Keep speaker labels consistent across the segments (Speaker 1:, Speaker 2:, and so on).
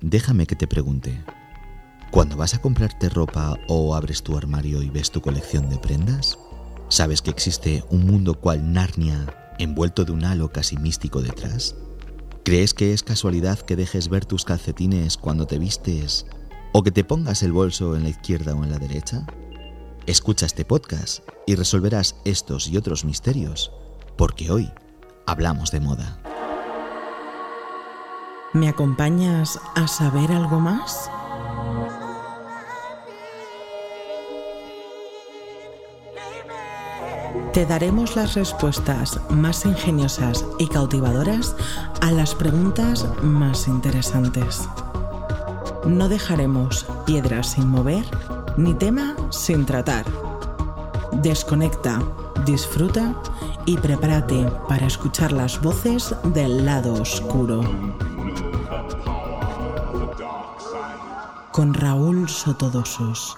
Speaker 1: Déjame que te pregunte. Cuando vas a comprarte ropa o abres tu armario y ves tu colección de prendas, ¿sabes que existe un mundo cual Narnia envuelto de un halo casi místico detrás? ¿Crees que es casualidad que dejes ver tus calcetines cuando te vistes o que te pongas el bolso en la izquierda o en la derecha? Escucha este podcast y resolverás estos y otros misterios, porque hoy hablamos de moda.
Speaker 2: ¿Me acompañas a saber algo más? Te daremos las respuestas más ingeniosas y cautivadoras a las preguntas más interesantes. No dejaremos piedras sin mover ni tema sin tratar. Desconecta, disfruta y prepárate para escuchar las voces del lado oscuro. Con Raúl Sotodosos.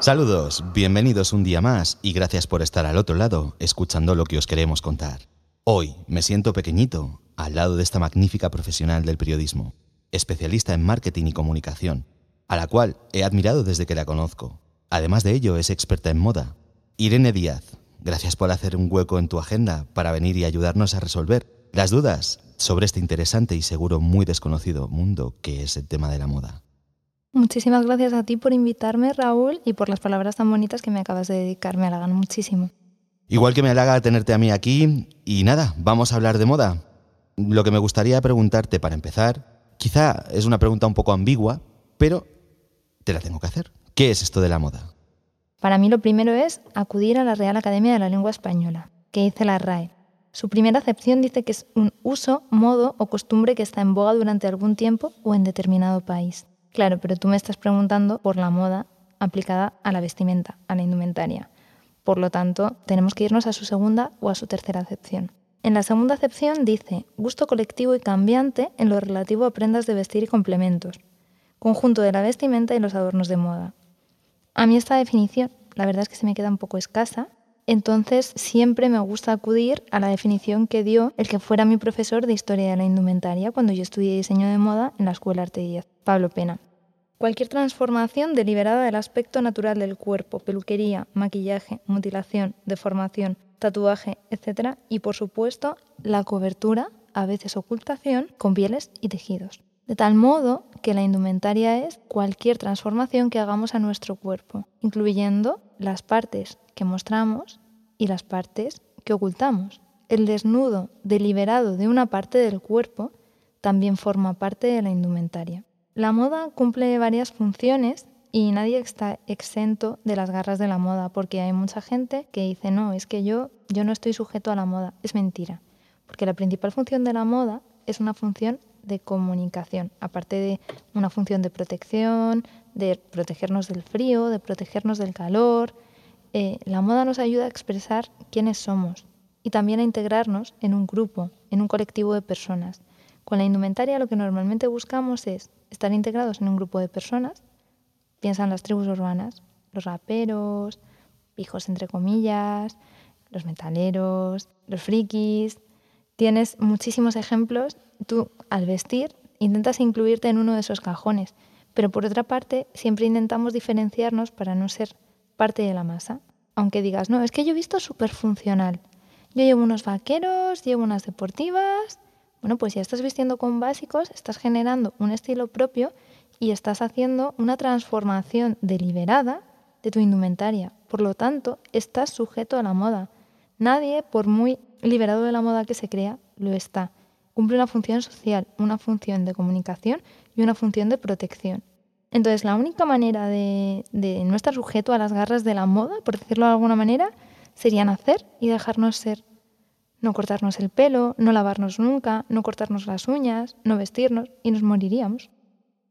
Speaker 1: Saludos, bienvenidos un día más y gracias por estar al otro lado escuchando lo que os queremos contar. Hoy me siento pequeñito al lado de esta magnífica profesional del periodismo, especialista en marketing y comunicación, a la cual he admirado desde que la conozco. Además de ello, es experta en moda. Irene Díaz, gracias por hacer un hueco en tu agenda para venir y ayudarnos a resolver las dudas sobre este interesante y seguro muy desconocido mundo que es el tema de la moda.
Speaker 3: Muchísimas gracias a ti por invitarme, Raúl, y por las palabras tan bonitas que me acabas de dedicar. Me halagan muchísimo.
Speaker 1: Igual que me halaga tenerte a mí aquí. Y nada, vamos a hablar de moda. Lo que me gustaría preguntarte para empezar, quizá es una pregunta un poco ambigua, pero te la tengo que hacer. ¿Qué es esto de la moda?
Speaker 3: Para mí lo primero es acudir a la Real Academia de la Lengua Española, que dice la RAE. Su primera acepción dice que es un uso, modo o costumbre que está en boga durante algún tiempo o en determinado país. Claro, pero tú me estás preguntando por la moda aplicada a la vestimenta, a la indumentaria. Por lo tanto, tenemos que irnos a su segunda o a su tercera acepción. En la segunda acepción dice gusto colectivo y cambiante en lo relativo a prendas de vestir y complementos, conjunto de la vestimenta y los adornos de moda. A mí esta definición, la verdad es que se me queda un poco escasa, entonces siempre me gusta acudir a la definición que dio el que fuera mi profesor de historia de la indumentaria cuando yo estudié diseño de moda en la Escuela Arte 10, Pablo Pena. Cualquier transformación deliberada del aspecto natural del cuerpo, peluquería, maquillaje, mutilación, deformación, tatuaje, etc. Y por supuesto, la cobertura, a veces ocultación, con pieles y tejidos. De tal modo que la indumentaria es cualquier transformación que hagamos a nuestro cuerpo, incluyendo las partes que mostramos y las partes que ocultamos. El desnudo deliberado de una parte del cuerpo también forma parte de la indumentaria. La moda cumple varias funciones y nadie está exento de las garras de la moda, porque hay mucha gente que dice, no, es que yo, yo no estoy sujeto a la moda. Es mentira, porque la principal función de la moda es una función de comunicación, aparte de una función de protección, de protegernos del frío, de protegernos del calor. Eh, la moda nos ayuda a expresar quiénes somos y también a integrarnos en un grupo, en un colectivo de personas. Con la indumentaria lo que normalmente buscamos es estar integrados en un grupo de personas. Piensan las tribus urbanas, los raperos, hijos entre comillas, los metaleros, los frikis. Tienes muchísimos ejemplos. Tú al vestir intentas incluirte en uno de esos cajones, pero por otra parte siempre intentamos diferenciarnos para no ser parte de la masa. Aunque digas, no, es que yo he visto súper funcional. Yo llevo unos vaqueros, llevo unas deportivas, bueno, pues ya estás vistiendo con básicos, estás generando un estilo propio y estás haciendo una transformación deliberada de tu indumentaria. Por lo tanto, estás sujeto a la moda. Nadie, por muy liberado de la moda que se crea, lo está. Cumple una función social, una función de comunicación y una función de protección. Entonces, la única manera de, de no estar sujeto a las garras de la moda, por decirlo de alguna manera, sería nacer y dejarnos ser no cortarnos el pelo, no lavarnos nunca, no cortarnos las uñas, no vestirnos y nos moriríamos.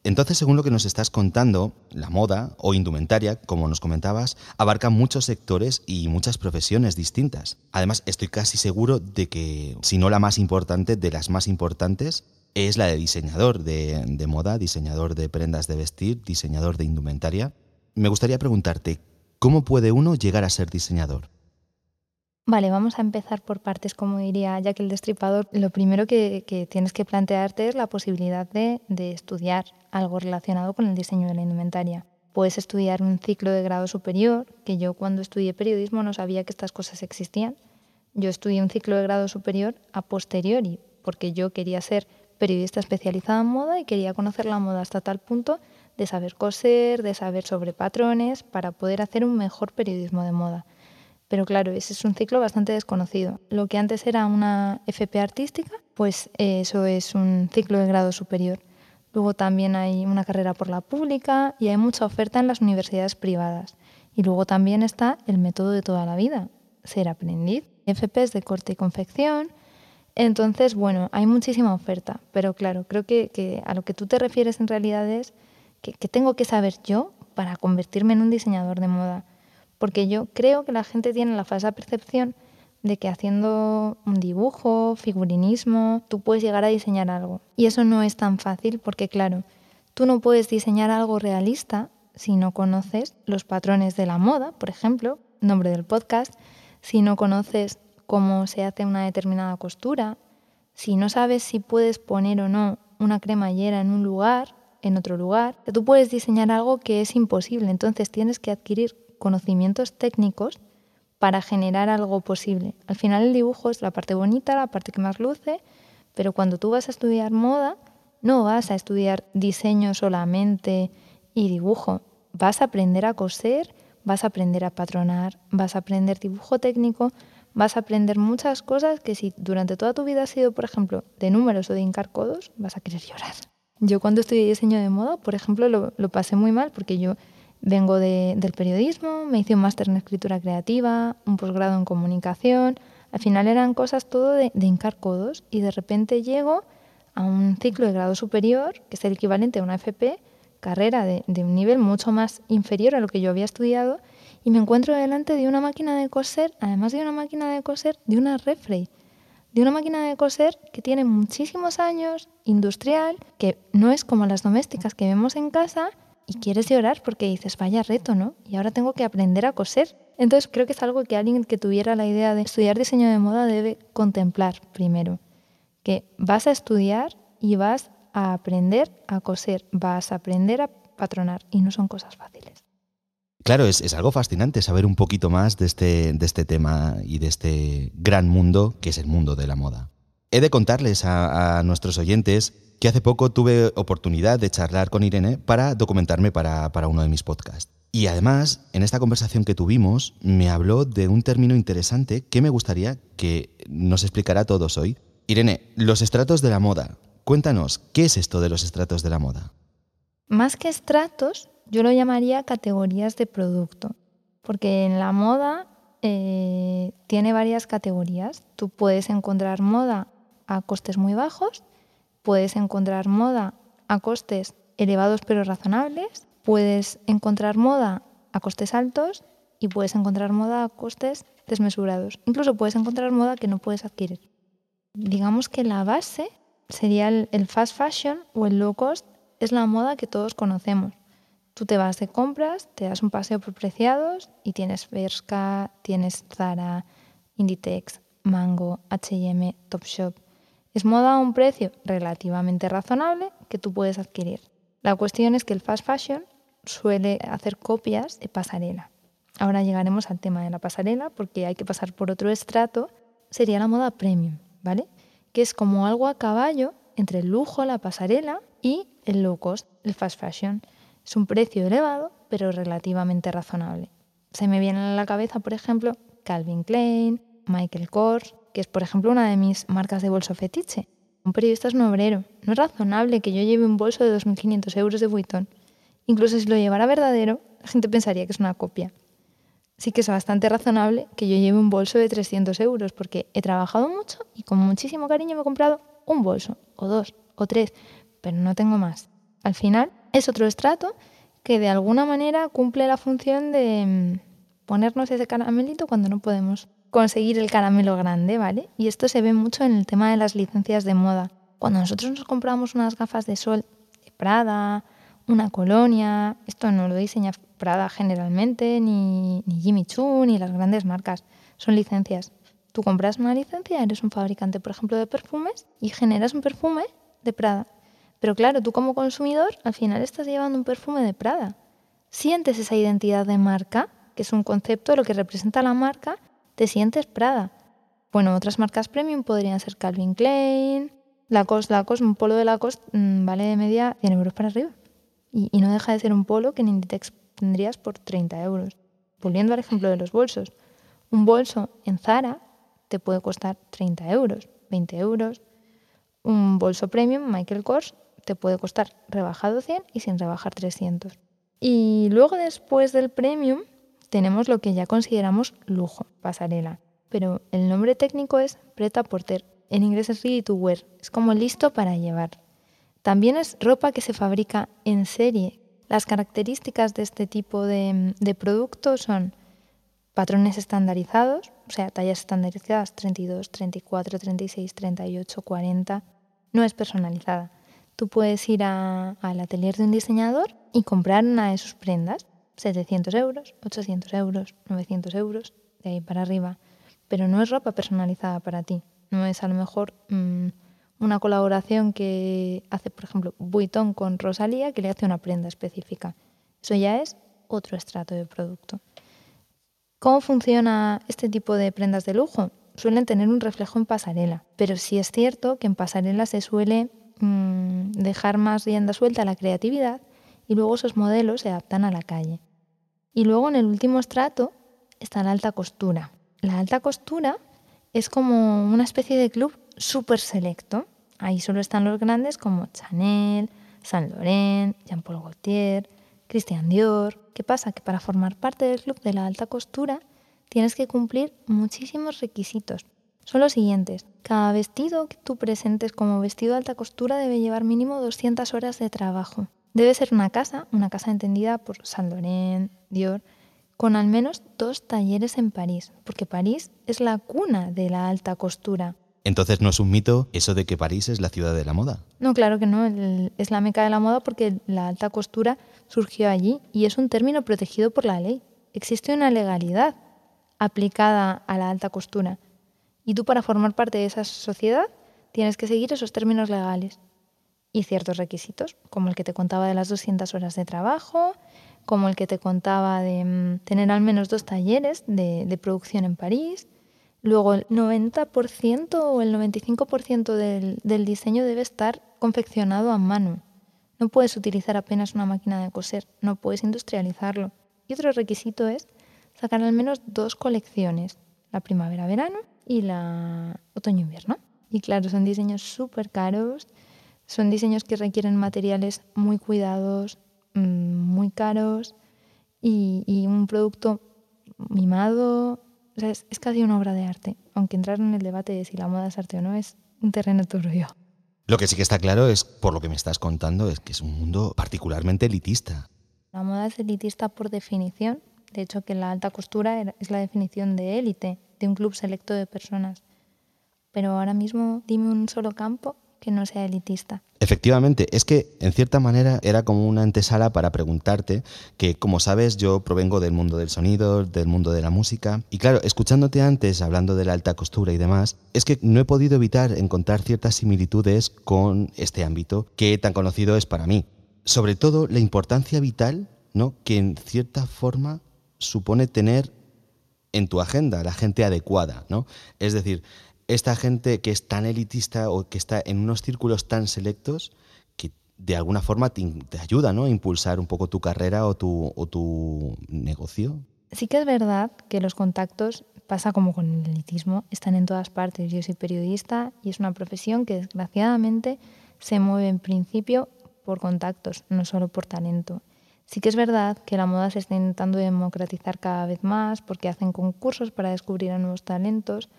Speaker 1: Entonces, según lo que nos estás contando, la moda o indumentaria, como nos comentabas, abarca muchos sectores y muchas profesiones distintas. Además, estoy casi seguro de que, si no la más importante, de las más importantes, es la de diseñador de, moda, diseñador de prendas de vestir, diseñador de indumentaria. Me gustaría preguntarte, ¿cómo puede uno llegar a ser diseñador?
Speaker 3: Vale, vamos a empezar por partes, como diría Jack el Destripador. Lo primero que, tienes que plantearte es la posibilidad de estudiar algo relacionado con el diseño de la indumentaria. Puedes estudiar un ciclo de grado superior, que yo cuando estudié periodismo no sabía que estas cosas existían. Yo estudié un ciclo de grado superior a posteriori, porque yo quería ser periodista especializada en moda y quería conocer la moda hasta tal punto de saber coser, de saber sobre patrones, para poder hacer un mejor periodismo de moda. Pero claro, ese es un ciclo bastante desconocido. Lo que antes era una FP artística, pues eso es un ciclo de grado superior. Luego también hay una carrera por la pública y hay mucha oferta en las universidades privadas. Y luego también está el método de toda la vida, ser aprendiz. FPs de corte y confección, entonces, bueno, hay muchísima oferta, pero claro, creo que, a lo que tú te refieres en realidad es que, tengo que saber yo para convertirme en un diseñador de moda. Porque yo creo que la gente tiene la falsa percepción de que haciendo un dibujo, figurinismo, tú puedes llegar a diseñar algo. Y eso no es tan fácil porque, claro, tú no puedes diseñar algo realista si no conoces los patrones de la moda, por ejemplo, nombre del podcast, si no conoces cómo se hace una determinada costura, si no sabes si puedes poner o no una cremallera en un lugar, en otro lugar, tú puedes diseñar algo que es imposible. Entonces tienes que adquirir conocimientos técnicos para generar algo posible. Al final el dibujo es la parte bonita, la parte que más luce, pero cuando tú vas a estudiar moda, no vas a estudiar diseño solamente y dibujo. Vas a aprender a coser, vas a aprender a patronar, vas a aprender dibujo técnico, vas a aprender muchas cosas que si durante toda tu vida has sido, por ejemplo, de números o de hincar codos, vas a querer llorar. Yo cuando estudié diseño de moda, por ejemplo, lo, pasé muy mal porque yo vengo del periodismo, me hice un máster en escritura creativa, un posgrado en comunicación, al final eran cosas todo de, de hincar codos y de repente llego a un ciclo de grado superior, que es el equivalente a una FP, carrera de, de un nivel mucho más inferior a lo que yo había estudiado, y me encuentro delante de una máquina de coser, además de una máquina de coser, de una refrey, de una máquina de coser que tiene muchísimos años, industrial, que no es como las domésticas que vemos en casa y quieres llorar porque dices, vaya reto, ¿no? Y ahora tengo que aprender a coser. Entonces creo que es algo que alguien que tuviera la idea de estudiar diseño de moda debe contemplar primero, que vas a estudiar y vas a aprender a coser, vas a aprender a patronar y no son cosas fáciles.
Speaker 1: Claro, es, algo fascinante saber un poquito más de este, de este tema y de este gran mundo que es el mundo de la moda. He de contarles a, nuestros oyentes que hace poco tuve oportunidad de charlar con Irene para documentarme para, para uno de mis podcasts. Y además, en esta conversación que tuvimos, me habló de un término interesante que me gustaría que nos explicara a todos hoy. Irene, los estratos de la moda. Cuéntanos, ¿qué es esto de los estratos de la moda?
Speaker 3: Más que estratos, yo lo llamaría categorías de producto, porque en la moda eh, tiene varias categorías. Tú puedes encontrar moda a costes muy bajos, puedes encontrar moda a costes elevados pero razonables, puedes encontrar moda a costes altos y puedes encontrar moda a costes desmesurados. Incluso puedes encontrar moda que no puedes adquirir. Digamos que la base sería el fast fashion o el low cost, es la moda que todos conocemos. Tú te vas de compras, te das un paseo por Preciados y tienes Bershka, tienes Zara, Inditex, Mango, H&M, Topshop. Es moda a un precio relativamente razonable que tú puedes adquirir. La cuestión es que el fast fashion suele hacer copias de pasarela. Ahora llegaremos al tema de la pasarela porque hay que pasar por otro estrato. Sería la moda premium, ¿vale? Que es como algo a caballo entre el lujo, la pasarela y el low cost, el fast fashion. Es un precio elevado, pero relativamente razonable. Se me viene a la cabeza, por ejemplo, Calvin Klein, Michael Kors, que es, por ejemplo, una de mis marcas de bolso fetiche. Un periodista es un obrero. No es razonable que yo lleve un bolso de 2.500 euros de Vuitton. Incluso si lo llevara verdadero, la gente pensaría que es una copia. Sí que es bastante razonable que yo lleve un bolso de 300 euros, porque he trabajado mucho y con muchísimo cariño me he comprado un bolso, o dos, o tres, pero no tengo más. Al final, es otro estrato que de alguna manera cumple la función de mm, ponernos ese caramelito cuando no podemos conseguir el caramelo grande, ¿vale? Y esto se ve mucho en el tema de las licencias de moda. Cuando nosotros nos compramos unas gafas de sol de Prada, una colonia, esto no lo diseña Prada generalmente, ni, ni Jimmy Choo, ni las grandes marcas. son licencias. Tú compras una licencia, eres un fabricante, por ejemplo, de perfumes y generas un perfume de Prada. Pero claro, tú como consumidor al final estás llevando un perfume de Prada. Sientes esa identidad de marca, que es un concepto lo que representa la marca, te sientes Prada. Bueno, otras marcas premium podrían ser Calvin Klein, Lacoste, Lacoste, un polo de Lacoste mm, vale de media 100 euros para arriba. Y, y, no deja de ser un polo que en Inditex tendrías por 30 euros. Volviendo al ejemplo de los bolsos. Un bolso en Zara te puede costar 30 euros, 20 euros. Un bolso premium, Michael Kors, te puede costar rebajado 100 y sin rebajar 300. Y luego después del premium tenemos lo que ya consideramos lujo, pasarela. Pero el nombre técnico es preta porter. En inglés es ready to wear. Es como listo para llevar. También es ropa que se fabrica en serie. Las características de este tipo de, de producto son patrones estandarizados, o sea, tallas estandarizadas 32, 34, 36, 38, 40. No es personalizada. Tú puedes ir al atelier de un diseñador y comprar una de sus prendas, 700 euros, 800 euros, 900 euros, de ahí para arriba. Pero no es ropa personalizada para ti. No es a lo mejor mmm, una colaboración que hace, por ejemplo, Vuitton con Rosalía, que le hace una prenda específica. Eso ya es otro estrato de producto. ¿Cómo funciona este tipo de prendas de lujo? Suelen tener un reflejo en pasarela, pero sí es cierto que en pasarela se suele mmm, dejar más rienda suelta a la creatividad y luego esos modelos se adaptan a la calle. Y luego en el último estrato está la alta costura. La alta costura es como una especie de club súper selecto. Ahí solo están los grandes como Chanel, Saint Laurent, Jean Paul Gaultier, Christian Dior. ¿Qué pasa? Que para formar parte del club de la alta costura tienes que cumplir muchísimos requisitos. Son los siguientes. Cada vestido que tú presentes como vestido de alta costura debe llevar mínimo 200 horas de trabajo. Debe ser una casa, una casa entendida por Saint Laurent, Dior, con al menos dos talleres en París, porque París es la cuna de la alta costura.
Speaker 1: Entonces no es un mito eso de que París es la ciudad de la moda.
Speaker 3: No, claro que no, es la meca de la moda porque la alta costura surgió allí y es un término protegido por la ley. Existe una legalidad aplicada a la alta costura y tú para formar parte de esa sociedad tienes que seguir esos términos legales y ciertos requisitos, como el que te contaba de las 200 horas de trabajo, como el que te contaba de mm, tener al menos dos talleres de, producción en París, Luego, el 90% o el 95% del, del diseño debe estar confeccionado a mano. No puedes utilizar apenas una máquina de coser, no puedes industrializarlo. Y otro requisito es sacar al menos dos colecciones, la primavera-verano y la otoño-invierno. Y claro, son diseños súper caros, son diseños que requieren materiales muy cuidados, mm, muy caros y, y un producto mimado, o sea, es, es, casi una obra de arte, aunque entrar en el debate de si la moda es arte o no es un terreno turbio.
Speaker 1: Lo que sí que está claro es, por lo que me estás contando, es que es un mundo particularmente elitista.
Speaker 3: La moda es elitista por definición. De hecho, que la alta costura es la definición de élite, de un club selecto de personas. Pero ahora mismo dime un solo campo que no sea elitista.
Speaker 1: Efectivamente, es que en cierta manera era como una antesala para preguntarte que, como sabes, yo provengo del mundo del sonido, del mundo de la música, y claro, escuchándote antes hablando de la alta costura y demás, es que no he podido evitar encontrar ciertas similitudes con este ámbito que tan conocido es para mí. Sobre todo la importancia vital, ¿no? que en cierta forma supone tener en tu agenda la gente adecuada, ¿no? Es decir, esta gente que es tan elitista o que está en unos círculos tan selectos que de alguna forma te, te ayuda ¿no? a impulsar un poco tu carrera o tu, o tu negocio.
Speaker 3: Sí que es verdad que los contactos, pasa como con el elitismo, están en todas partes. Yo soy periodista y es una profesión que desgraciadamente se mueve en principio por contactos, no solo por talento. Sí que es verdad que la moda se está intentando democratizar cada vez más porque hacen concursos para descubrir a nuevos talentos,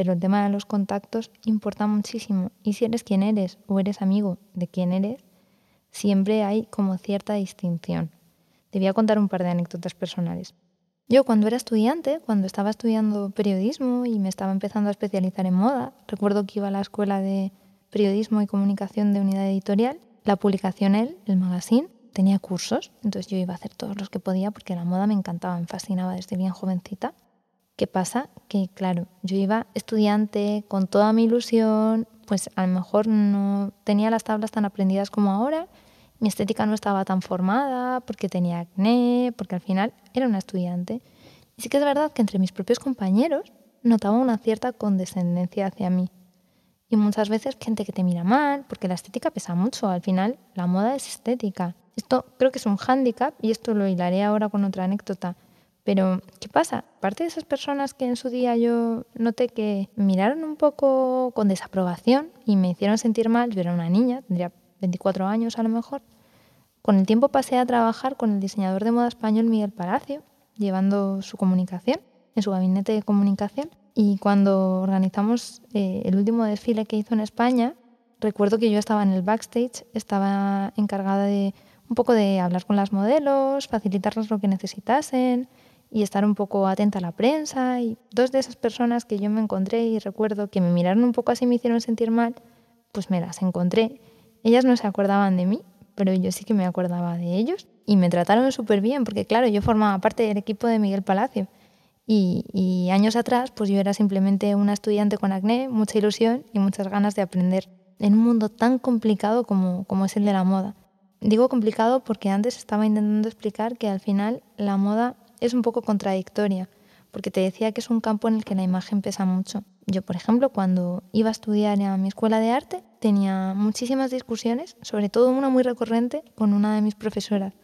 Speaker 3: pero el tema de los contactos importa muchísimo. Y si eres quien eres o eres amigo de quien eres, siempre hay como cierta distinción. Te voy a contar un par de anécdotas personales. Yo cuando era estudiante, cuando estaba estudiando periodismo y me estaba empezando a especializar en moda, recuerdo que iba a la escuela de periodismo y comunicación de unidad editorial, la publicación El, el magazine, tenía cursos, entonces yo iba a hacer todos los que podía porque la moda me encantaba, me fascinaba desde bien jovencita ¿Qué pasa? Que claro, yo iba estudiante con toda mi ilusión, pues a lo mejor no tenía las tablas tan aprendidas como ahora, mi estética no estaba tan formada, porque tenía acné, porque al final era una estudiante. Y sí que es verdad que entre mis propios compañeros notaba una cierta condescendencia hacia mí. Y muchas veces gente que te mira mal, porque la estética pesa mucho, al final la moda es estética. Esto creo que es un hándicap y esto lo hilaré ahora con otra anécdota. Pero, ¿qué pasa? Parte de esas personas que en su día yo noté que miraron un poco con desaprobación y me hicieron sentir mal, yo era una niña, tendría 24 años a lo mejor, con el tiempo pasé a trabajar con el diseñador de moda español Miguel Palacio, llevando su comunicación, en su gabinete de comunicación. Y cuando organizamos eh, el último desfile que hizo en España, recuerdo que yo estaba en el backstage, estaba encargada de un poco de hablar con las modelos, facilitarles lo que necesitasen, y estar un poco atenta a la prensa. Y dos de esas personas que yo me encontré y recuerdo que me miraron un poco así y me hicieron sentir mal, pues me las encontré. Ellas no se acordaban de mí, pero yo sí que me acordaba de ellos y me trataron súper bien porque claro, yo formaba parte del equipo de Miguel Palacio. Y, y, años atrás, pues yo era simplemente una estudiante con acné, mucha ilusión y muchas ganas de aprender en un mundo tan complicado como, como es el de la moda. Digo complicado porque antes estaba intentando explicar que al final la moda es un poco contradictoria, porque te decía que es un campo en el que la imagen pesa mucho. Yo, por ejemplo, cuando iba a estudiar a mi escuela de arte, tenía muchísimas discusiones, sobre todo una muy recurrente con una de mis profesoras,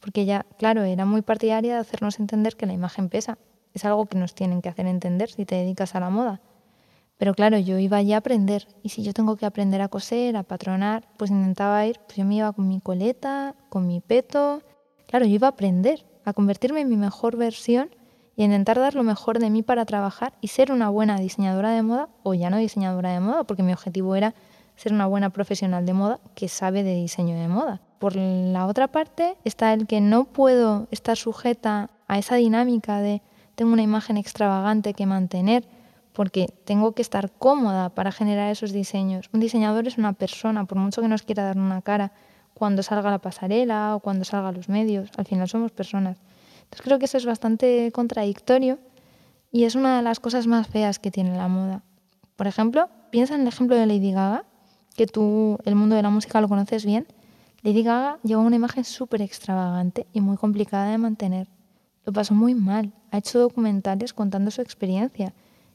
Speaker 3: porque ella, claro, era muy partidaria de hacernos entender que la imagen pesa. Es algo que nos tienen que hacer entender si te dedicas a la moda. Pero claro, yo iba allí a aprender, y si yo tengo que aprender a coser, a patronar, pues intentaba ir, pues yo me iba con mi coleta, con mi peto. Claro, yo iba a aprender, a convertirme en mi mejor versión y a intentar dar lo mejor de mí para trabajar y ser una buena diseñadora de moda o ya no diseñadora de moda, porque mi objetivo era ser una buena profesional de moda que sabe de diseño de moda. Por la otra parte está el que no puedo estar sujeta a esa dinámica de tengo una imagen extravagante que mantener porque tengo que estar cómoda para generar esos diseños. Un diseñador es una persona, por mucho que nos quiera dar una cara, cuando salga la pasarela o cuando salga los medios. Al final somos personas. Entonces creo que eso es bastante contradictorio y es una de las cosas más feas que tiene la moda. Por ejemplo, piensa en el ejemplo de Lady Gaga, que tú el mundo de la música lo conoces bien. Lady Gaga lleva una imagen súper extravagante y muy complicada de mantener. Lo pasó muy mal. Ha hecho documentales contando su experiencia.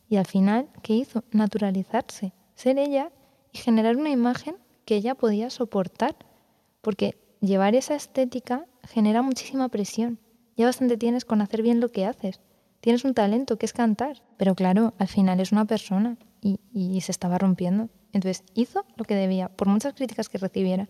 Speaker 3: Y al final, ¿qué hizo? Naturalizarse, ser ella y generar una imagen que ella podía soportar porque llevar esa estética genera muchísima presión. Ya bastante tienes con hacer bien lo que haces. Tienes un talento que es cantar, pero claro, al final es una persona y, se estaba rompiendo. Entonces hizo lo que debía, por muchas críticas que recibiera.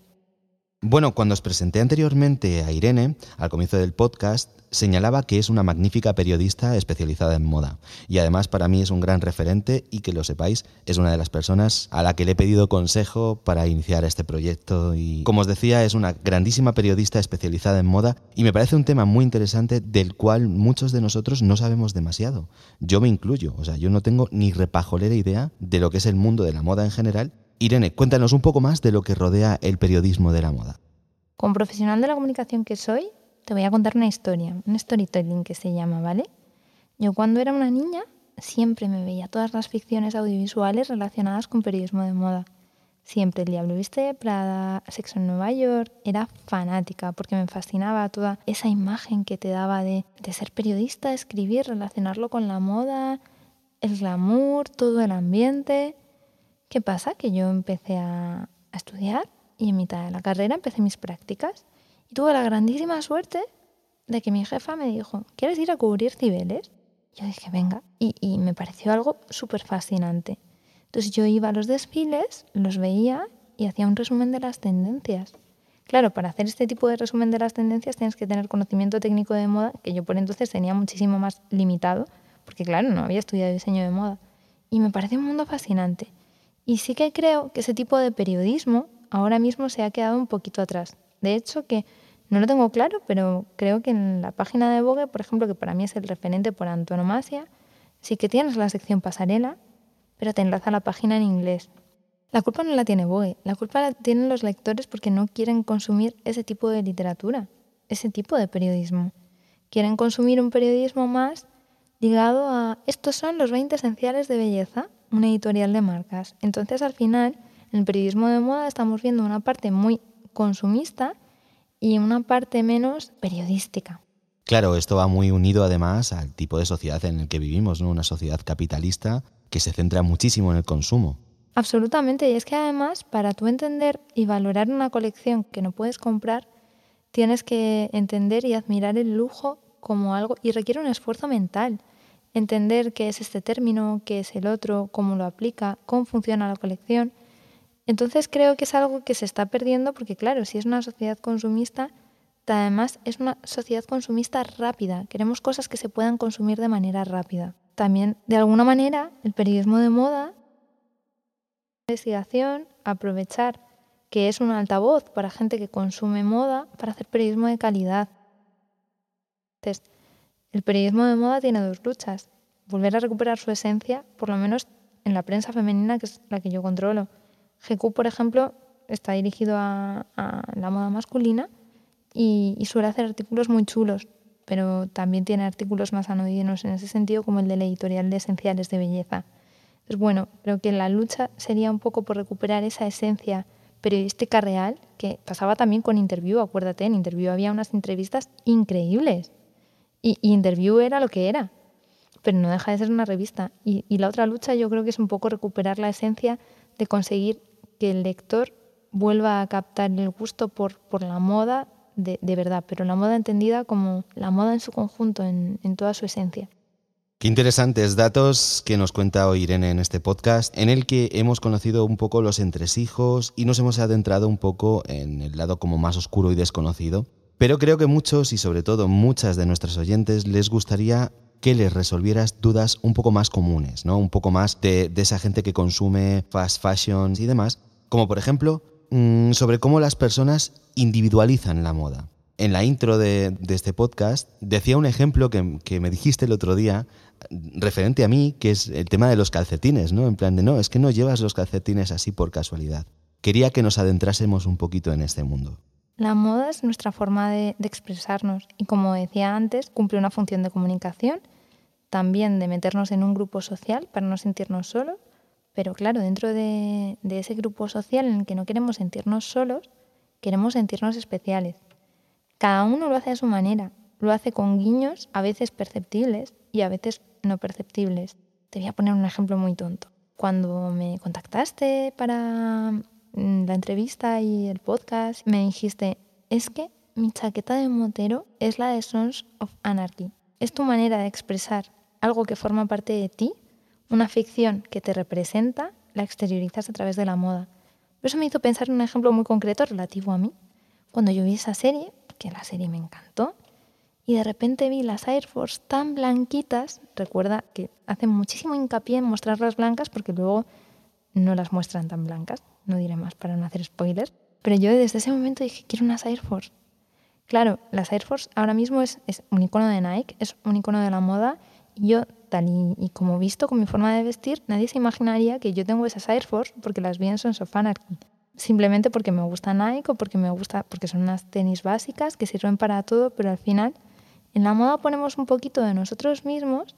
Speaker 1: Bueno, cuando os presenté anteriormente a Irene, al comienzo del podcast, señalaba que es una magnífica periodista especializada en moda. Y además para mí es un gran referente y que lo sepáis, es una de las personas a la que le he pedido consejo para iniciar este proyecto. Y como os decía, es una grandísima periodista especializada en moda y me parece un tema muy interesante del cual muchos de nosotros no sabemos demasiado. Yo me incluyo, o sea, yo no tengo ni repajolera idea de lo que es el mundo de la moda en general Irene, cuéntanos un poco más de lo que rodea el periodismo de la moda.
Speaker 3: Como profesional de la comunicación que soy, te voy a contar una historia, un storytelling que se llama, ¿vale? Yo cuando era una niña siempre me veía todas las ficciones audiovisuales relacionadas con periodismo de moda. Siempre El Diablo Viste de Prada, Sexo en Nueva York, era fanática porque me fascinaba toda esa imagen que te daba de, de ser periodista, escribir, relacionarlo con la moda, el glamour, todo el ambiente. ¿Qué pasa? Que yo empecé a, estudiar y en mitad de la carrera empecé mis prácticas y tuve la grandísima suerte de que mi jefa me dijo, ¿quieres ir a cubrir Cibeles? Yo dije, venga, y, y me pareció algo súper fascinante. Entonces yo iba a los desfiles, los veía y hacía un resumen de las tendencias. Claro, para hacer este tipo de resumen de las tendencias tienes que tener conocimiento técnico de moda, que yo por entonces tenía muchísimo más limitado, porque claro, no había estudiado diseño de moda. Y me pareció un mundo fascinante. Y sí que creo que ese tipo de periodismo ahora mismo se ha quedado un poquito atrás. De hecho, que no lo tengo claro, pero creo que en la página de Vogue, por ejemplo, que para mí es el referente por antonomasia, sí que tienes la sección pasarela, pero te enlaza la página en inglés. La culpa no la tiene Vogue, la culpa la tienen los lectores porque no quieren consumir ese tipo de literatura, ese tipo de periodismo. Quieren consumir un periodismo más ligado a estos son los 20 esenciales de belleza, una editorial de marcas. Entonces al final, en el periodismo de moda estamos viendo una parte muy consumista y una parte menos periodística.
Speaker 1: Claro, esto va muy unido además al tipo de sociedad en el que vivimos, ¿no? Una sociedad capitalista que se centra muchísimo en el consumo.
Speaker 3: Absolutamente, y es que además para tú entender y valorar una colección que no puedes comprar, tienes que entender y admirar el lujo como algo y requiere un esfuerzo mental. Entender qué es este término, qué es el otro, cómo lo aplica, cómo funciona la colección. Entonces creo que es algo que se está perdiendo porque claro, si es una sociedad consumista, además es una sociedad consumista rápida. Queremos cosas que se puedan consumir de manera rápida. También, de alguna manera, el periodismo de moda, investigación, aprovechar que es un altavoz para gente que consume moda para hacer periodismo de calidad. Entonces, el periodismo de moda tiene dos luchas. Volver a recuperar su esencia, por lo menos en la prensa femenina, que es la que yo controlo. GQ, por ejemplo, está dirigido a, la moda masculina y, suele hacer artículos muy chulos, pero también tiene artículos más anodinos en ese sentido, como el de la editorial de Esenciales de Belleza. Entonces, bueno, creo que la lucha sería un poco por recuperar esa esencia periodística real, que pasaba también con Interview, acuérdate, en Interview había unas entrevistas increíbles. Y, Interview era lo que era, pero no deja de ser una revista. Y, la otra lucha yo creo que es un poco recuperar la esencia de conseguir que el lector vuelva a captar el gusto por, la moda de, verdad, pero la moda entendida como la moda en su conjunto, en, en toda su esencia.
Speaker 1: Qué interesantes datos que nos cuenta hoy Irene en este podcast, en el que hemos conocido un poco los entresijos y nos hemos adentrado un poco en el lado como más oscuro y desconocido. Pero creo que muchos y sobre todo muchas de nuestros oyentes les gustaría que les resolvieras dudas un poco más comunes, ¿no? Un poco más de, de esa gente que consume fast fashion y demás, como por ejemplo mm, sobre cómo las personas individualizan la moda en la intro de, este podcast decía un ejemplo que, que, me dijiste el otro día referente a mí, que es el tema de los calcetines, ¿no? En plan de, no, es que no llevas los calcetines así por casualidad. Quería que nos adentrásemos un poquito en este mundo.
Speaker 3: La moda es nuestra forma de, expresarnos y como decía antes, cumple una función de comunicación, también de meternos en un grupo social para no sentirnos solos, pero claro, dentro de ese grupo social en el que no queremos sentirnos solos, queremos sentirnos especiales cada uno lo hace a su manera, lo hace con guiños a veces perceptibles y a veces no perceptibles. Te voy a poner un ejemplo muy tonto. Cuando me contactaste para la entrevista y el podcast, me dijiste, es que mi chaqueta de motero es la de Sons of Anarchy. Es tu manera de expresar algo que forma parte de ti, una ficción que te representa, la exteriorizas a través de la moda. Eso me hizo pensar en un ejemplo muy concreto relativo a mí. Cuando yo vi esa serie, que la serie me encantó. Y de repente vi las Air Force tan blanquitas. Recuerda que hacen muchísimo hincapié en mostrarlas blancas porque luego no las muestran tan blancas. No diré más para no hacer spoilers. Pero yo desde ese momento dije, quiero unas Air Force. Claro, las Air Force ahora mismo es, un icono de Nike, es un icono de la moda. Y yo, tal y, como visto con mi forma de vestir, nadie se imaginaría que yo tengo esas Air Force porque las vi en Sons of Anarchy simplemente porque me gusta Nike o porque me gusta porque son unas tenis básicas que sirven para todo, pero al final en la moda ponemos un poquito de nosotros mismos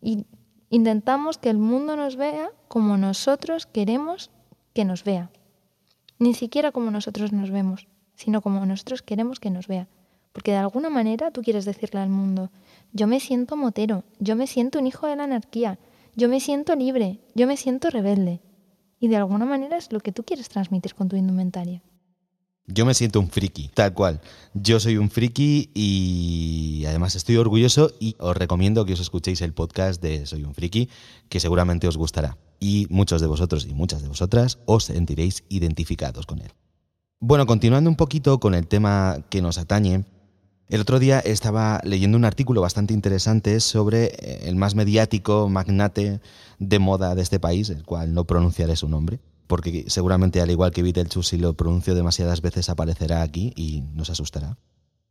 Speaker 3: y intentamos que el mundo nos vea como nosotros queremos que nos vea. Ni siquiera como nosotros nos vemos, sino como nosotros queremos que nos vea. Porque de alguna manera tú quieres decirle al mundo, yo me siento motero, yo me siento un hijo de la anarquía, yo me siento libre, yo me siento rebelde y de alguna manera es lo que tú quieres transmitir con tu indumentaria.
Speaker 1: Yo me siento un friki, tal cual. Yo soy un friki y además estoy orgulloso y os recomiendo que os escuchéis el podcast de Soy un friki, que seguramente os gustará. Y muchos de vosotros y muchas de vosotras os sentiréis identificados con él. Bueno, continuando un poquito con el tema que nos atañe, el otro día estaba leyendo un artículo bastante interesante sobre eh, el más mediático magnate de moda de este país, el cual no pronunciaré su nombre, porque seguramente al igual que Beetlejuice si lo pronuncio demasiadas veces aparecerá aquí y nos asustará.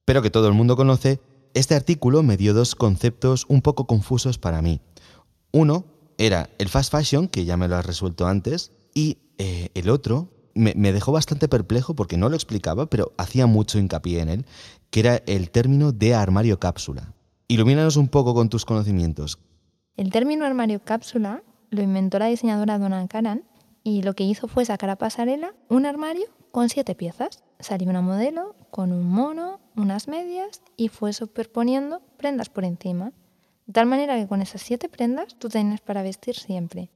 Speaker 1: Pero que todo el mundo conoce, este artículo me dio dos conceptos un poco confusos para mí. Uno era el fast fashion, que ya me lo has resuelto antes, y eh, el otro me, dejó bastante perplejo porque no lo explicaba, pero hacía mucho hincapié en él, que era el término de armario cápsula. Ilumínanos un poco con tus conocimientos.
Speaker 3: El término armario cápsula lo inventó la diseñadora Donna Karan y lo que hizo fue sacar a pasarela un armario con siete piezas. Salió una modelo con un mono, unas medias y fue superponiendo prendas por encima. De tal manera que con esas siete prendas tú tienes para vestir siempre.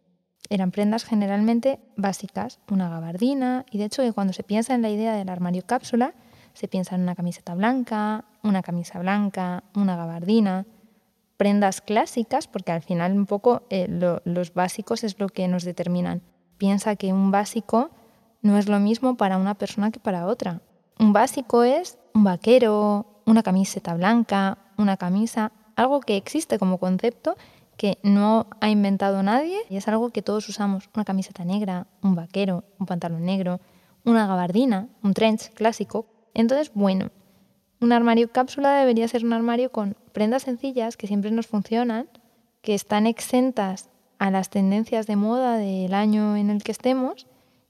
Speaker 3: Eran prendas generalmente básicas, una gabardina, y de hecho que cuando se piensa en la idea del armario cápsula, se piensa en una camiseta blanca, una camisa blanca, una gabardina, prendas clásicas, porque al final un poco eh, los básicos es lo que nos determinan. Piensa que un básico no es lo mismo para una persona que para otra. Un básico es un vaquero, una camiseta blanca, una camisa, algo que existe como concepto que no ha inventado nadie y es algo que todos usamos. Una camiseta negra, un vaquero, un pantalón negro, una gabardina, un trench clásico. Entonces, bueno, un armario cápsula debería ser un armario con prendas sencillas que siempre nos funcionan, que están exentas a las tendencias de moda del año en el que estemos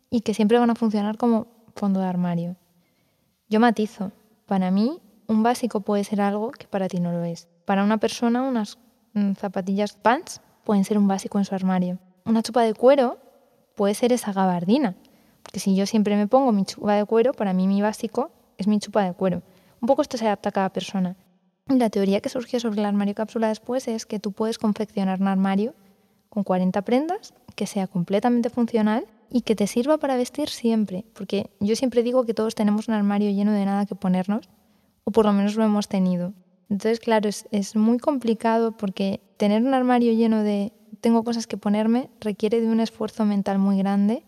Speaker 3: y que siempre van a funcionar como fondo de armario. Yo matizo. Para mí, un básico puede ser algo que para ti no lo es. Para una persona, unas mm, zapatillas pants pueden ser un básico en su armario. Una chupa de cuero puede ser esa gabardina. Porque si yo siempre me pongo mi chupa de cuero, para mí mi básico es mi chupa de cuero. Un poco esto se adapta a cada persona. La teoría que surgió sobre el armario cápsula después es que tú puedes confeccionar un armario con 40 prendas que sea completamente funcional y que te sirva para vestir siempre, porque yo siempre digo que todos tenemos un armario lleno de nada que ponernos, o por lo menos lo hemos tenido. Entonces, claro, es, es muy complicado porque tener un armario lleno de tengo cosas que ponerme requiere de un esfuerzo mental muy grande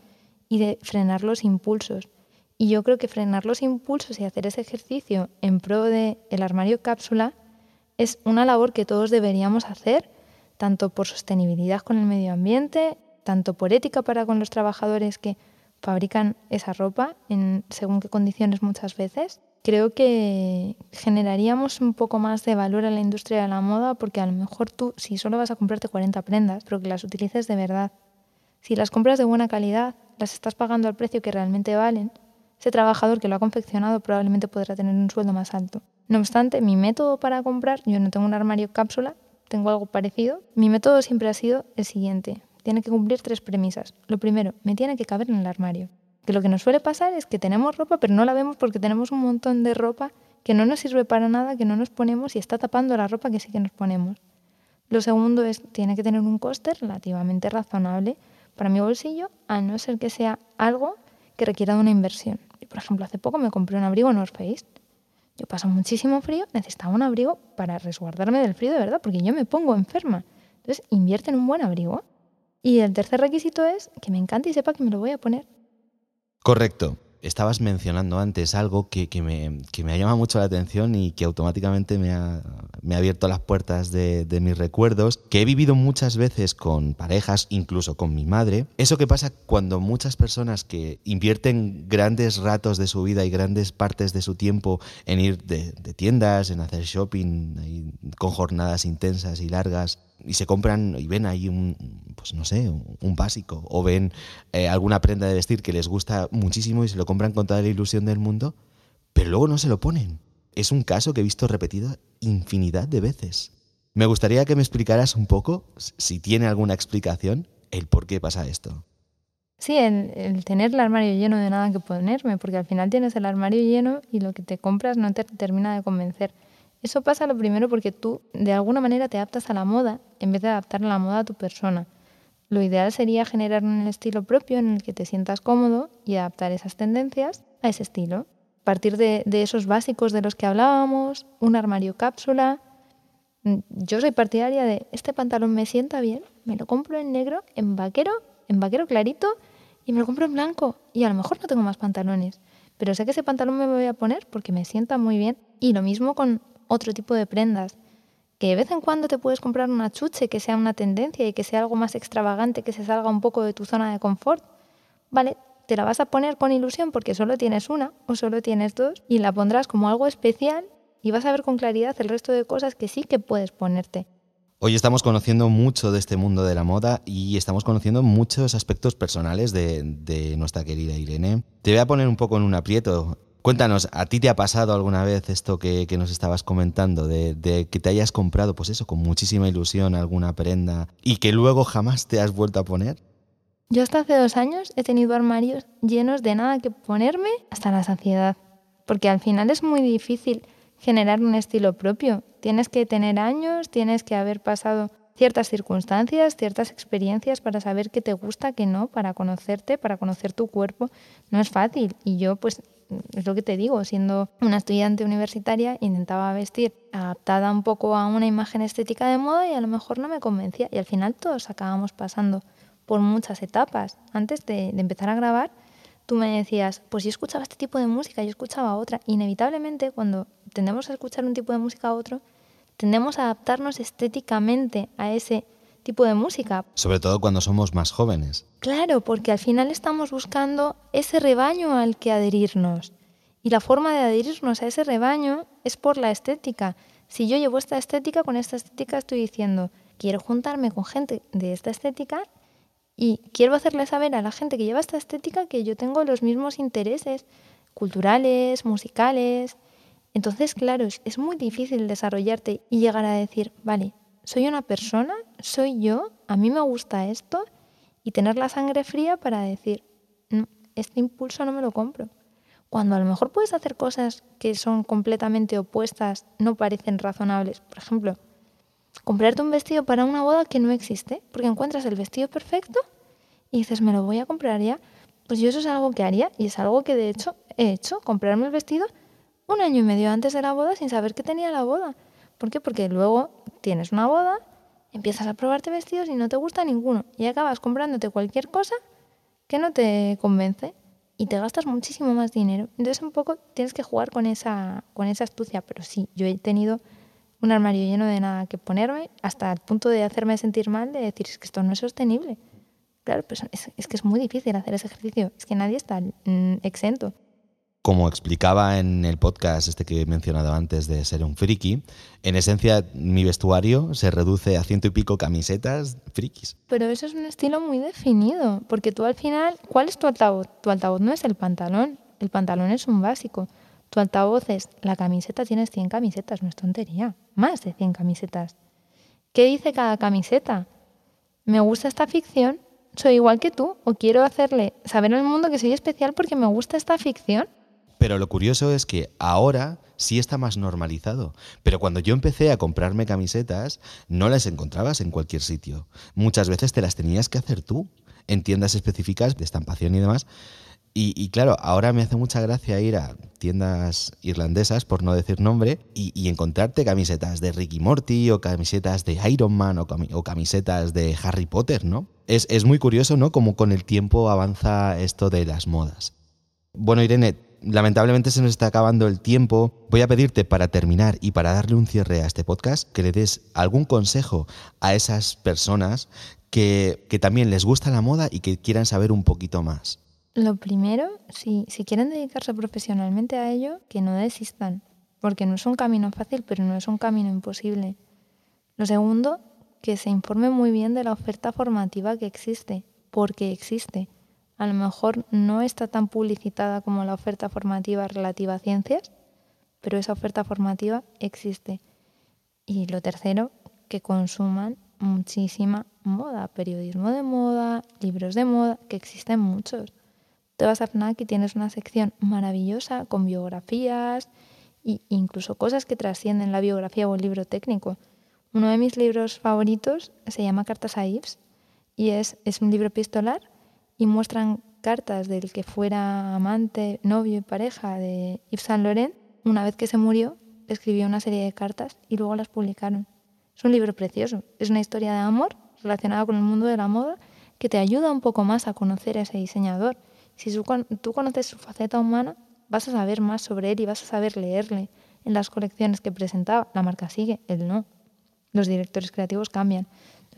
Speaker 3: y de frenar los impulsos. Y yo creo que frenar los impulsos y hacer ese ejercicio en pro del el armario cápsula es una labor que todos deberíamos hacer, tanto por sostenibilidad con el medio ambiente, tanto por ética para con los trabajadores que fabrican esa ropa en según qué condiciones muchas veces. Creo que generaríamos un poco más de valor a la industria de la moda porque a lo mejor tú, si solo vas a comprarte 40 prendas, pero que las utilices de verdad, si las compras de buena calidad, las estás pagando al precio que realmente valen, ese trabajador que lo ha confeccionado probablemente podrá tener un sueldo más alto. No obstante, mi método para comprar, yo no tengo un armario cápsula, tengo algo parecido. Mi método siempre ha sido el siguiente. Tiene que cumplir tres premisas. Lo primero, me tiene que caber en el armario. Que lo que nos suele pasar es que tenemos ropa, pero no la vemos porque tenemos un montón de ropa que no nos sirve para nada, que no nos ponemos y está tapando la ropa que sí que nos ponemos. Lo segundo es, tiene que tener un coste relativamente razonable para mi bolsillo, a no ser que sea algo que requiera de una inversión por ejemplo, hace poco me compré un abrigo North Face. Yo paso muchísimo frío, necesitaba un abrigo para resguardarme del frío de verdad, porque yo me pongo enferma. Entonces, invierte en un buen abrigo. Y el tercer requisito es que me encante y sepa que me lo voy a poner.
Speaker 1: Correcto estabas mencionando antes algo que, me, que, me, ha llamado mucho la atención y que automáticamente me ha, me ha abierto las puertas de, de, mis recuerdos, que he vivido muchas veces con parejas, incluso con mi madre. Eso que pasa cuando muchas personas que invierten grandes ratos de su vida y grandes partes de su tiempo en ir de, de tiendas, en hacer shopping, con jornadas intensas y largas, y se compran y ven ahí un, pues no sé, un, básico o ven eh, alguna prenda de vestir que les gusta muchísimo y se lo compran con toda la ilusión del mundo, pero luego no se lo ponen. Es un caso que he visto repetido infinidad de veces. Me gustaría que me explicaras un poco, si tiene alguna explicación, el por qué pasa esto.
Speaker 3: Sí, el, el, tener el armario lleno de nada que ponerme, porque al final tienes el armario lleno y lo que te compras no te termina de convencer. Eso pasa lo primero porque tú de alguna manera te adaptas a la moda en vez de adaptar la moda a tu persona. Lo ideal sería generar un estilo propio en el que te sientas cómodo y adaptar esas tendencias a ese estilo. Partir de, esos básicos de los que hablábamos, un armario cápsula. Mm, yo soy partidaria de este pantalón me sienta bien, me lo compro en negro, en vaquero, en vaquero clarito y me lo compro en blanco. Y a lo mejor no tengo más pantalones, pero sé que ese pantalón me voy a poner porque me sienta muy bien. Y lo mismo con otro tipo de prendas. Que de vez en cuando te puedes comprar una chuche que sea una tendencia y que sea algo más extravagante, que se salga un poco de tu zona de confort. Vale, te la vas a poner con ilusión porque solo tienes una o solo tienes dos y la pondrás como algo especial y vas a ver con claridad el resto de cosas que sí que puedes ponerte.
Speaker 1: Hoy estamos conociendo mucho de este mundo de la moda y estamos conociendo muchos aspectos personales de, nuestra querida Irene. Te voy a poner un poco en un aprieto Cuéntanos, ¿a ti te ha pasado alguna vez esto que, nos estabas comentando, de, de, que te hayas comprado, pues eso, con muchísima ilusión alguna prenda y que luego jamás te has vuelto a poner?
Speaker 3: Yo hasta hace dos años he tenido armarios llenos de nada que ponerme hasta la saciedad, porque al final es muy difícil generar un estilo propio. Tienes que tener años, tienes que haber pasado ciertas circunstancias, ciertas experiencias para saber qué te gusta, qué no, para conocerte, para conocer tu cuerpo. No es fácil. Y yo, pues, es lo que te digo, siendo una estudiante universitaria, intentaba vestir adaptada un poco a una imagen estética de moda y a lo mejor no me convencía. Y al final todos acabamos pasando por muchas etapas. Antes de, empezar a grabar, tú me decías, pues yo escuchaba este tipo de música, yo escuchaba otra. Inevitablemente, cuando tendemos a escuchar un tipo de música a otro, tendemos a adaptarnos estéticamente a ese tipo de música.
Speaker 1: Sobre todo cuando somos más jóvenes.
Speaker 3: Claro, porque al final estamos buscando ese rebaño al que adherirnos. Y la forma de adherirnos a ese rebaño es por la estética. Si yo llevo esta estética, con esta estética estoy diciendo, quiero juntarme con gente de esta estética y quiero hacerle saber a la gente que lleva esta estética que yo tengo los mismos intereses culturales, musicales, entonces, claro, es, muy difícil desarrollarte y llegar a decir, vale, soy una persona, soy yo, a mí me gusta esto, y tener la sangre fría para decir, no, este impulso no me lo compro. Cuando a lo mejor puedes hacer cosas que son completamente opuestas, no parecen razonables. Por ejemplo, comprarte un vestido para una boda que no existe, porque encuentras el vestido perfecto y dices, me lo voy a comprar ya. Pues yo eso es algo que haría y es algo que de hecho he hecho, comprarme el vestido un año y medio antes de la boda sin saber que tenía la boda. ¿Por qué? Porque luego tienes una boda, empiezas a probarte vestidos y no te gusta ninguno y acabas comprándote cualquier cosa que no te convence y te gastas muchísimo más dinero. Entonces un poco tienes que jugar con esa, con esa astucia, pero sí, yo he tenido un armario lleno de nada que ponerme hasta el punto de hacerme sentir mal, de decir, es que esto no es sostenible. Claro, pues es, que es muy difícil hacer ese ejercicio, es que nadie está mm, exento.
Speaker 1: Como explicaba en el podcast este que he mencionado antes de ser un friki, en esencia mi vestuario se reduce a ciento y pico camisetas frikis.
Speaker 3: Pero eso es un estilo muy definido, porque tú al final, ¿cuál es tu altavoz? Tu altavoz no es el pantalón, el pantalón es un básico. Tu altavoz es la camiseta, tienes 100 camisetas, no es tontería, más de 100 camisetas. ¿Qué dice cada camiseta? Me gusta esta ficción, soy igual que tú, o quiero hacerle saber al mundo que soy especial porque me gusta esta ficción.
Speaker 1: Pero lo curioso es que ahora sí está más normalizado. Pero cuando yo empecé a comprarme camisetas, no las encontrabas en cualquier sitio. Muchas veces te las tenías que hacer tú, en tiendas específicas de estampación y demás. Y, claro, ahora me hace mucha gracia ir a tiendas irlandesas, por no decir nombre, y, encontrarte camisetas de Ricky Morty o camisetas de Iron Man o, camisetas de Harry Potter, ¿no? Es, es muy curioso, ¿no? Como con el tiempo avanza esto de las modas. Bueno, Irene, lamentablemente se nos está acabando el tiempo. Voy a pedirte para terminar y para darle un cierre a este podcast que le des algún consejo a esas personas que, también les gusta la moda y que quieran saber un poquito más.
Speaker 3: Lo primero, si, si quieren dedicarse profesionalmente a ello, que no desistan, porque no es un camino fácil, pero no es un camino imposible. Lo segundo, que se informe muy bien de la oferta formativa que existe, porque existe a lo mejor no está tan publicitada como la oferta formativa relativa a ciencias, pero esa oferta formativa existe. Y lo tercero, que consuman muchísima moda, periodismo de moda, libros de moda, que existen muchos. Te vas a FNAC y tienes una sección maravillosa con biografías e incluso cosas que trascienden la biografía o el libro técnico. Uno de mis libros favoritos se llama Cartas a Ives y es, es un libro epistolar y muestran cartas del que fuera amante, novio y pareja de Yves Saint Laurent. Una vez que se murió, escribió una serie de cartas y luego las publicaron. Es un libro precioso, es una historia de amor relacionada con el mundo de la moda que te ayuda un poco más a conocer a ese diseñador. Si tú conoces su faceta humana, vas a saber más sobre él y vas a saber leerle en las colecciones que presentaba. La marca sigue, él no. Los directores creativos cambian.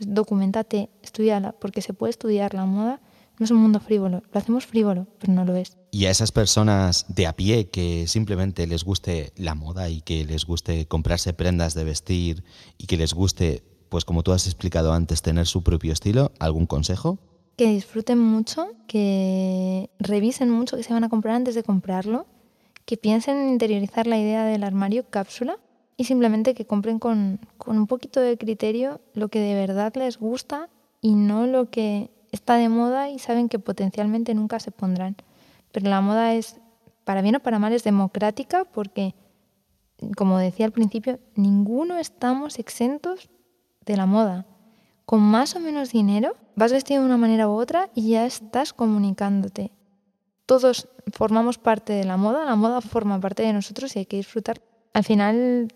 Speaker 3: Documentate, estudiala, porque se puede estudiar la moda no es un mundo frívolo, lo hacemos frívolo, pero no lo es.
Speaker 1: Y a esas personas de a pie que simplemente les guste la moda y que les guste comprarse prendas de vestir y que les guste, pues como tú has explicado antes, tener su propio estilo, ¿algún consejo?
Speaker 3: Que disfruten mucho, que revisen mucho que se van a comprar antes de comprarlo, que piensen en interiorizar la idea del armario cápsula y simplemente que compren con, con un poquito de criterio lo que de verdad les gusta y no lo que está de moda y saben que potencialmente nunca se pondrán. Pero la moda es, para bien o para mal, es democrática porque, como decía al principio, ninguno estamos exentos de la moda. Con más o menos dinero, vas vestido de una manera u otra y ya estás comunicándote. Todos formamos parte de la moda, la moda forma parte de nosotros y hay que disfrutar. Al final,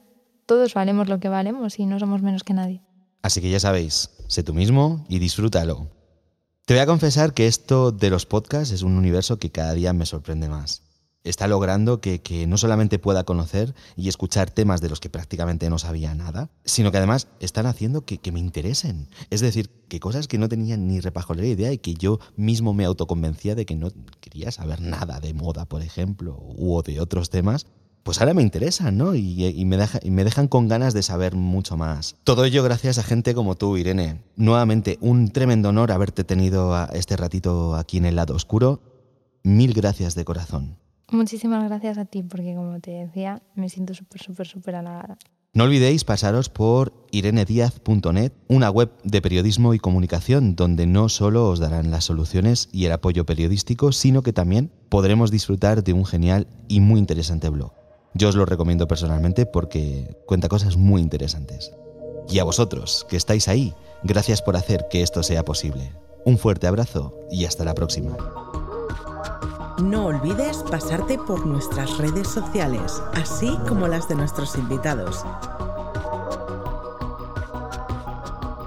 Speaker 3: todos valemos lo que valemos y no somos menos que nadie.
Speaker 1: Así que ya sabéis, sé tú mismo y disfrútalo. Te voy a confesar que esto de los podcasts es un universo que cada día me sorprende más. Está logrando que, no solamente pueda conocer y escuchar temas de los que prácticamente no sabía nada, sino que además están haciendo que, me interesen. Es decir, que cosas que no tenía ni repajolera idea y que yo mismo me autoconvencía de que no quería saber nada de moda, por ejemplo, u de otros temas, pues ahora me interesan, ¿no? Y, me y, me dejan con ganas de saber mucho más. Todo ello gracias a gente como tú, Irene. Nuevamente, un tremendo honor haberte tenido a este ratito aquí en el lado oscuro. Mil gracias de corazón.
Speaker 3: Muchísimas gracias a ti, porque como te decía, me siento súper, súper, súper halagada.
Speaker 1: No olvidéis pasaros por irenediaz.net, una web de periodismo y comunicación donde no solo os darán las soluciones y el apoyo periodístico, sino que también podremos disfrutar de un genial y muy interesante blog. Yo os lo recomiendo personalmente porque cuenta cosas muy interesantes. Y a vosotros, que estáis ahí, gracias por hacer que esto sea posible. Un fuerte abrazo y hasta la próxima.
Speaker 2: No olvides pasarte por nuestras redes sociales, así como las de nuestros invitados.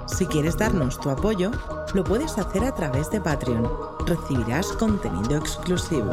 Speaker 2: Si quieres darnos tu apoyo, lo puedes hacer a través de Patreon. Recibirás contenido exclusivo.